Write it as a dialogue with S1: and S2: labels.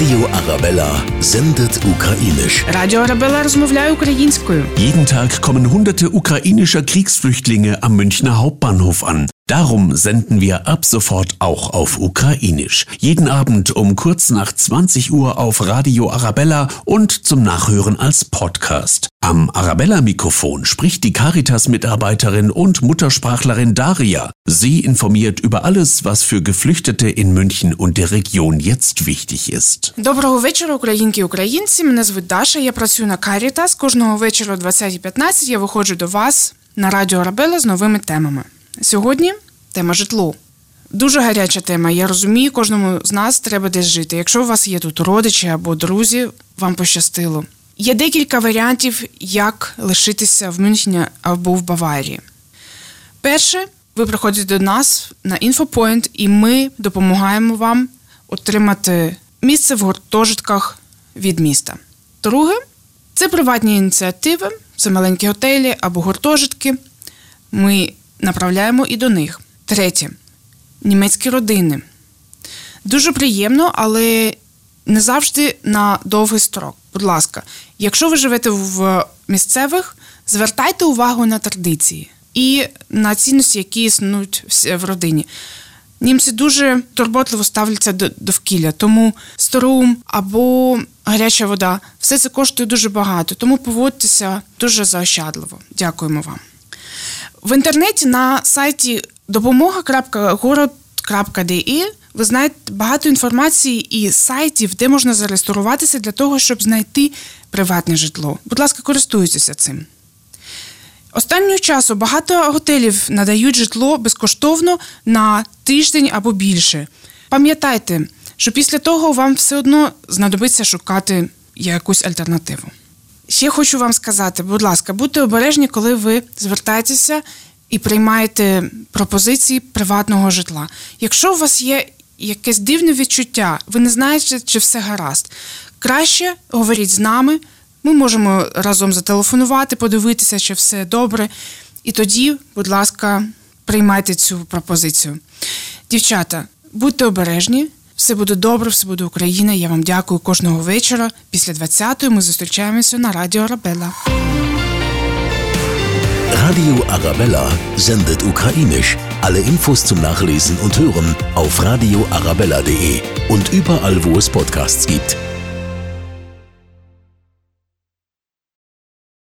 S1: Radio Arabella sendet ukrainisch.
S2: Радіо Арабела розмовляє українською.
S3: Jeden Tag kommen hunderte ukrainischer Kriegsflüchtlinge am Münchner Hauptbahnhof an. Darum senden wir ab sofort auch auf Ukrainisch. Jeden Abend um kurz nach 20 Uhr auf Radio Arabella und zum Nachhören als Podcast. Am Arabella-Mikrofon spricht die Caritas-Mitarbeiterin und Muttersprachlerin Daria. Sie informiert über alles, was für Geflüchtete in München und der Region jetzt wichtig ist.
S2: Доброго вечора, українки і українці. Мене звуть Даша. Я працюю на Caritas. Кожного вечора о 20.15 я виходжу до вас на радіо Арабела з новими темами. Сьогодні тема житло. Дуже гаряча тема. Я розумію, кожному з нас треба десь жити. Якщо у вас є тут родичі або друзі, вам пощастило. Є декілька варіантів, як лишитися в Мюнхені або в Баварії. Перше, ви приходите до нас на інфопоінт, і ми допомагаємо вам отримати місце в гуртожитках від міста. Друге, це приватні ініціативи, це маленькі готелі або гуртожитки. Ми направляємо і до них. Третє німецькі родини. Дуже приємно, але не завжди на довгий строк. Будь ласка, якщо ви живете в місцевих, звертайте увагу на традиції і на цінності, які існують в родині. Німці дуже турботливо ставляться до довкілля, тому струм або гаряча вода все це коштує дуже багато, тому поводьтеся дуже заощадливо. Дякуємо вам. В інтернеті на сайті допомога.город.de ви знаєте багато інформації і сайтів, де можна зареєструватися для того, щоб знайти приватне житло. Будь ласка, користуйтеся цим. Останнього часу багато готелів надають житло безкоштовно на тиждень або більше. Пам'ятайте, що після того вам все одно знадобиться шукати якусь альтернативу. Ще хочу вам сказати, будь ласка, будьте обережні, коли ви звертаєтеся і приймаєте пропозиції приватного житла. Якщо у вас є якесь дивне відчуття, ви не знаєте, чи все гаразд, краще говоріть з нами. Ми можемо разом зателефонувати, подивитися, чи все добре. І тоді, будь ласка, приймайте цю пропозицію. Дівчата, будьте обережні, все буде добре, все буде Україна. Я вам дякую кожного вечора. Після 20-ї ми зустрічаємося на Радіо Арабелла.
S1: Radio Arabella sendet ukrainisch. Alle Infos zum Nachlesen und Hören auf radioarabella.de und überall, wo es Podcasts gibt.